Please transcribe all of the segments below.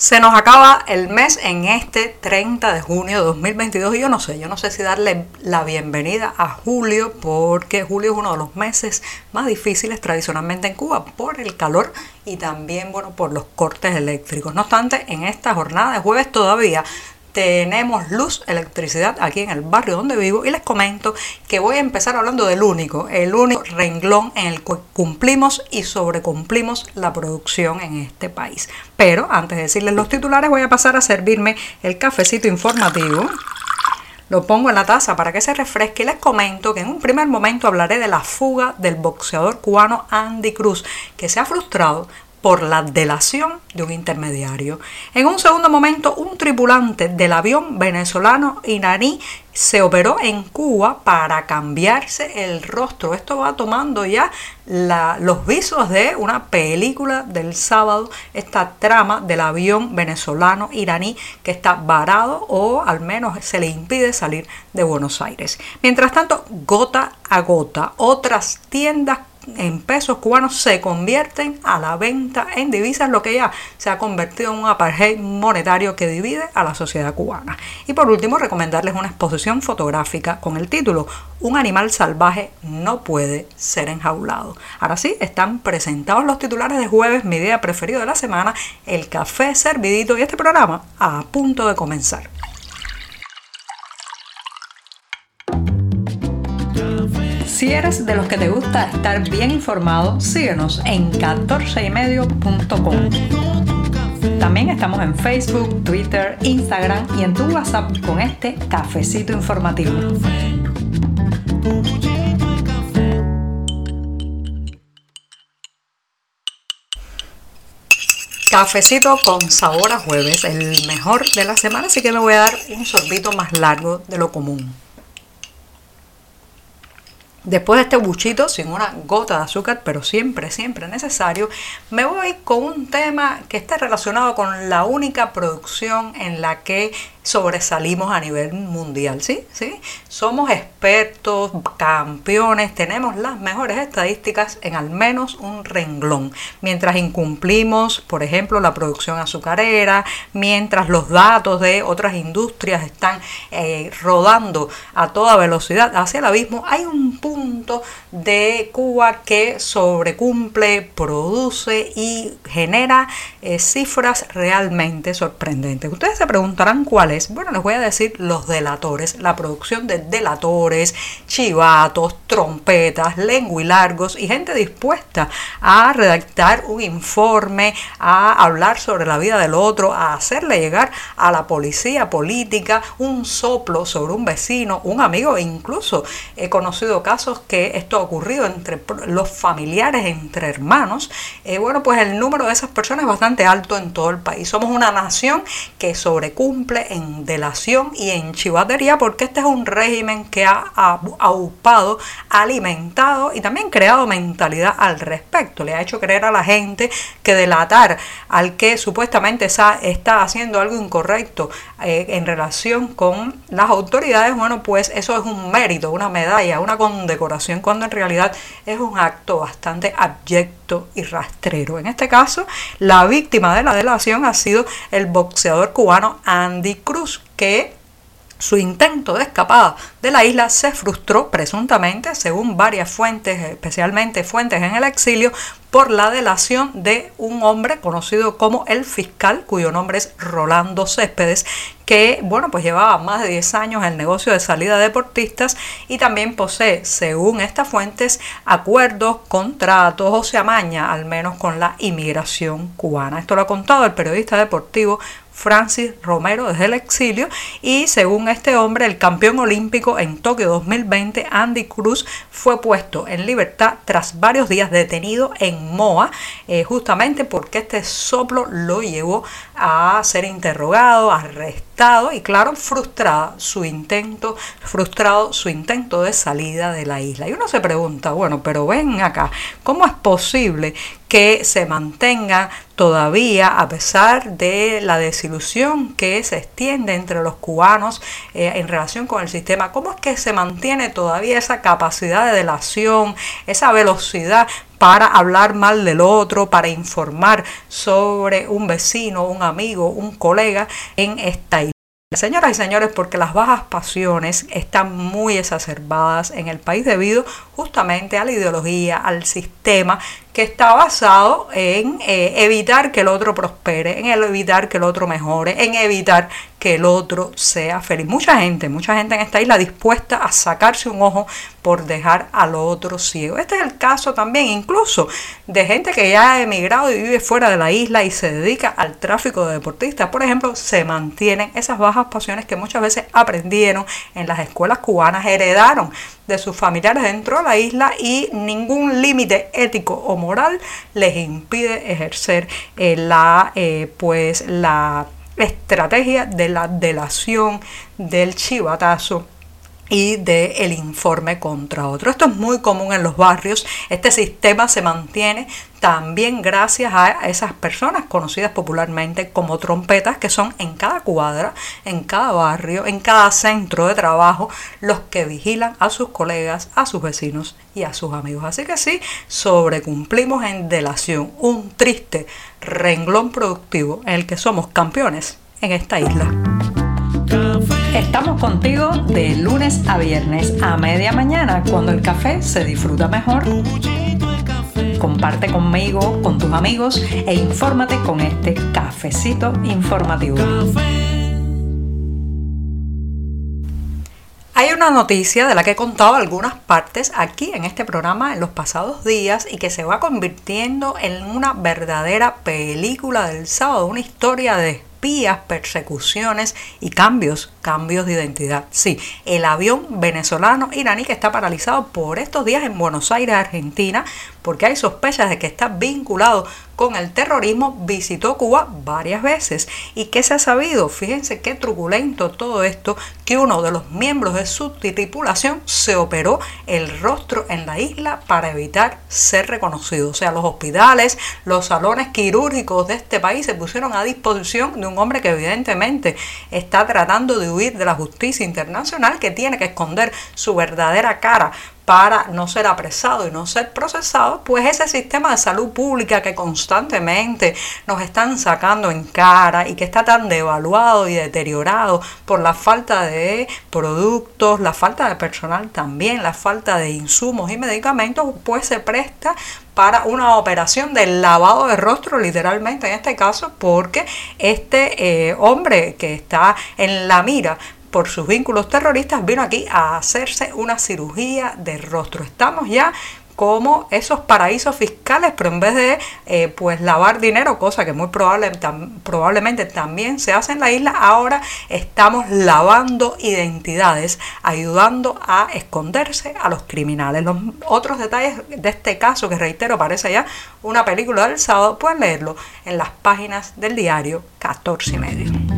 Se nos acaba el mes en este 30 de junio de 2022 y yo no sé, yo no sé si darle la bienvenida a julio porque julio es uno de los meses más difíciles tradicionalmente en Cuba por el calor y también bueno por los cortes eléctricos. No obstante, en esta jornada de jueves todavía tenemos luz, electricidad aquí en el barrio donde vivo y les comento que voy a empezar hablando del único, el único renglón en el que cumplimos y sobrecumplimos la producción en este país. Pero antes de decirles los titulares voy a pasar a servirme el cafecito informativo. Lo pongo en la taza para que se refresque y les comento que en un primer momento hablaré de la fuga del boxeador cubano Andy Cruz, que se ha frustrado por la delación de un intermediario. En un segundo momento, un tripulante del avión venezolano iraní se operó en Cuba para cambiarse el rostro. Esto va tomando ya los visos de una película del sábado, esta trama del avión venezolano iraní que está varado o al menos se le impide salir de Buenos Aires. Mientras tanto, gota a gota, otras tiendas en pesos cubanos se convierten a la venta en divisas, lo que ya se ha convertido en un apartheid monetario que divide a la sociedad cubana. Y por último, recomendarles una exposición fotográfica con el título Un animal salvaje no puede ser enjaulado. Ahora sí, están presentados los titulares de jueves, mi día preferido de la semana, el café servidito y este programa a punto de comenzar. Si eres de los que te gusta estar bien informado, síguenos en 14ymedio.com. También estamos en Facebook, Twitter, Instagram y en tu WhatsApp con este cafecito informativo. Cafecito con sabor a jueves, el mejor de la semana, así que me voy a dar un sorbito más largo de lo común. Después de este buchito, sin una gota de azúcar, pero siempre, siempre necesario, me voy con un tema que está relacionado con la única producción en la que sobresalimos a nivel mundial, ¿sí? ¿sí? Somos expertos, campeones, tenemos las mejores estadísticas en al menos un renglón. Mientras incumplimos, por ejemplo, la producción azucarera, mientras los datos de otras industrias están eh, rodando a toda velocidad hacia el abismo, hay un punto de Cuba que sobrecumple, produce y genera eh, cifras realmente sorprendentes. Ustedes se preguntarán cuál bueno, les voy a decir los delatores, la producción de delatores, chivatos, trompetas, lenguilargos y gente dispuesta a redactar un informe, a hablar sobre la vida del otro, a hacerle llegar a la policía política un soplo sobre un vecino, un amigo incluso he conocido casos que esto ha ocurrido entre los familiares, entre hermanos. Eh, bueno, pues el número de esas personas es bastante alto en todo el país. Somos una nación que sobrecumple en delación y en chivatería, porque este es un régimen que ha aupado, alimentado y también creado mentalidad al respecto. Le ha hecho creer a la gente que delatar al que supuestamente está haciendo algo incorrecto eh, en relación con las autoridades, bueno, pues eso es un mérito, una medalla, una condecoración, cuando en realidad es un acto bastante abyecto y rastrero. En este caso, la víctima de la delación ha sido el boxeador cubano Andy Cruz, que su intento de escapada de la isla se frustró presuntamente, según varias fuentes, especialmente fuentes en el exilio, por la delación de un hombre conocido como el fiscal, cuyo nombre es Rolando Céspedes, que bueno, pues llevaba más de 10 años en el negocio de salida de deportistas y también posee, según estas fuentes, acuerdos, contratos o se amaña al menos con la inmigración cubana. Esto lo ha contado el periodista deportivo Francis Romero desde el exilio y según este hombre el campeón olímpico en Tokio 2020 Andy Cruz fue puesto en libertad tras varios días detenido en Moa eh, justamente porque este soplo lo llevó a ser interrogado, arrestado y claro, frustrada su intento, frustrado su intento de salida de la isla. Y uno se pregunta, bueno, pero ven acá, ¿cómo es posible que se mantenga todavía, a pesar de la desilusión que se extiende entre los cubanos eh, en relación con el sistema, ¿cómo es que se mantiene todavía esa capacidad de delación, esa velocidad para hablar mal del otro, para informar sobre un vecino, un amigo, un colega en esta isla? Señoras y señores, porque las bajas pasiones están muy exacerbadas en el país debido justamente a la ideología, al sistema que está basado en eh, evitar que el otro prospere, en evitar que el otro mejore, en evitar que el otro sea feliz. Mucha gente, mucha gente en esta isla dispuesta a sacarse un ojo por dejar al otro ciego. Este es el caso también incluso de gente que ya ha emigrado y vive fuera de la isla y se dedica al tráfico de deportistas. Por ejemplo, se mantienen esas bajas pasiones que muchas veces aprendieron en las escuelas cubanas, heredaron de sus familiares dentro de la isla y ningún límite ético o moral les impide ejercer eh, la, eh, pues, la estrategia de la delación del chivatazo y del el informe contra otro. Esto es muy común en los barrios. Este sistema se mantiene también gracias a esas personas conocidas popularmente como trompetas que son en cada cuadra, en cada barrio, en cada centro de trabajo los que vigilan a sus colegas, a sus vecinos y a sus amigos. Así que sí, sobrecumplimos en delación un triste renglón productivo en el que somos campeones en esta isla. Estamos contigo de lunes a viernes a media mañana cuando el café se disfruta mejor. Comparte conmigo, con tus amigos e infórmate con este cafecito informativo. Hay una noticia de la que he contado algunas partes aquí en este programa en los pasados días y que se va convirtiendo en una verdadera película del sábado, una historia de espías, persecuciones y cambios, cambios de identidad. Sí, el avión venezolano iraní que está paralizado por estos días en Buenos Aires, Argentina, porque hay sospechas de que está vinculado con el terrorismo, visitó Cuba varias veces. ¿Y qué se ha sabido? Fíjense qué truculento todo esto, que uno de los miembros de su tripulación se operó el rostro en la isla para evitar ser reconocido. O sea, los hospitales, los salones quirúrgicos de este país se pusieron a disposición de un hombre que evidentemente está tratando de de la justicia internacional, que tiene que esconder su verdadera cara para no ser apresado y no ser procesado, pues ese sistema de salud pública que constantemente nos están sacando en cara y que está tan devaluado y deteriorado por la falta de productos, la falta de personal también, la falta de insumos y medicamentos, pues se presta para una operación de lavado de rostro, literalmente en este caso, porque este eh, hombre que está en la mira por sus vínculos terroristas, vino aquí a hacerse una cirugía de rostro. Estamos ya como esos paraísos fiscales, pero en vez de eh, pues lavar dinero, cosa que muy probable, probablemente también se hace en la isla, ahora estamos lavando identidades, ayudando a esconderse a los criminales. Los otros detalles de este caso, que reitero, parece ya una película del sábado, pueden leerlo en las páginas del diario 14 y medio.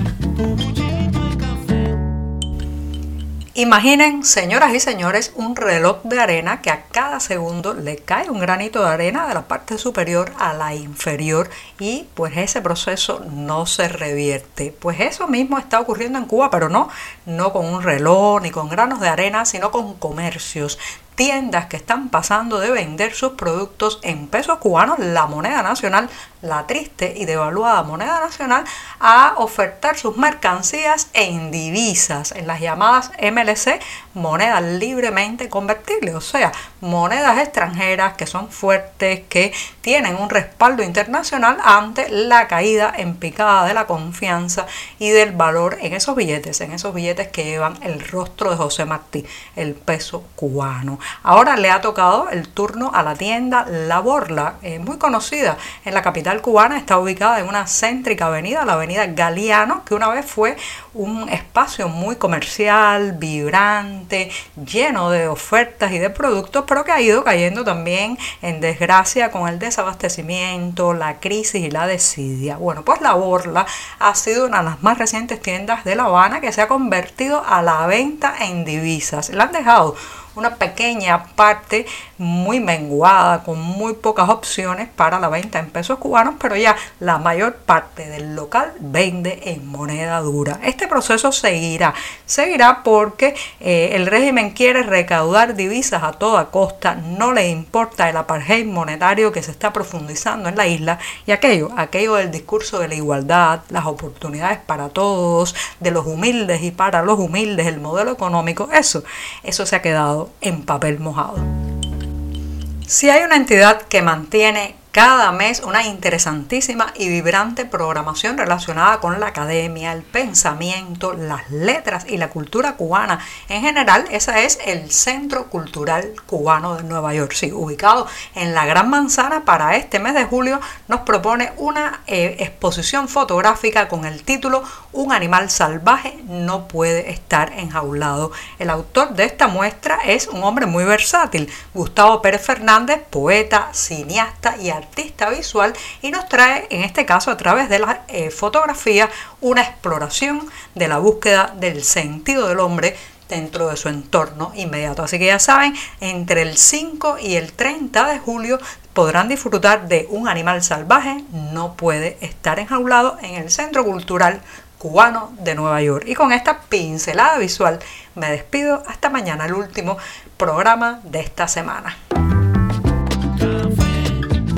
Imaginen, señoras y señores, un reloj de arena que a cada segundo le cae un granito de arena de la parte superior a la inferior y pues ese proceso no se revierte. Pues eso mismo está ocurriendo en Cuba, pero no, no con un reloj ni con granos de arena, sino con comercios tiendas que están pasando de vender sus productos en pesos cubanos, la moneda nacional, la triste y devaluada moneda nacional, a ofertar sus mercancías en divisas, en las llamadas MLC, monedas libremente convertibles, o sea, monedas extranjeras que son fuertes, que tienen un respaldo internacional ante la caída en picada de la confianza y del valor en esos billetes, en esos billetes que llevan el rostro de José Martí, el peso cubano. Ahora le ha tocado el turno a la tienda La Borla, eh, muy conocida en la capital cubana, está ubicada en una céntrica avenida, la avenida Galeano, que una vez fue un espacio muy comercial, vibrante, lleno de ofertas y de productos, pero que ha ido cayendo también en desgracia con el desabastecimiento, la crisis y la desidia. Bueno, pues La Borla ha sido una de las más recientes tiendas de La Habana que se ha convertido a la venta en divisas. La han dejado una pequeña parte muy menguada, con muy pocas opciones para la venta en pesos cubanos, pero ya la mayor parte del local vende en moneda dura. Este proceso seguirá, seguirá porque eh, el régimen quiere recaudar divisas a toda costa, no le importa el apartheid monetario que se está profundizando en la isla y aquello, aquello del discurso de la igualdad, las oportunidades para todos, de los humildes y para los humildes, el modelo económico, eso, eso se ha quedado en papel mojado. Si hay una entidad que mantiene cada mes una interesantísima y vibrante programación relacionada con la academia, el pensamiento, las letras y la cultura cubana. En general, esa es el Centro Cultural Cubano de Nueva York. Sí, ubicado en la Gran Manzana, para este mes de julio nos propone una eh, exposición fotográfica con el título Un animal salvaje no puede estar enjaulado. El autor de esta muestra es un hombre muy versátil, Gustavo Pérez Fernández, poeta, cineasta y artista visual y nos trae, en este caso a través de la eh, fotografía, una exploración de la búsqueda del sentido del hombre dentro de su entorno inmediato. Así que ya saben, entre el 5 y el 30 de julio podrán disfrutar de un animal salvaje, no puede estar enjaulado en el Centro Cultural Cubano de Nueva York. Y con esta pincelada visual me despido hasta mañana, el último programa de esta semana.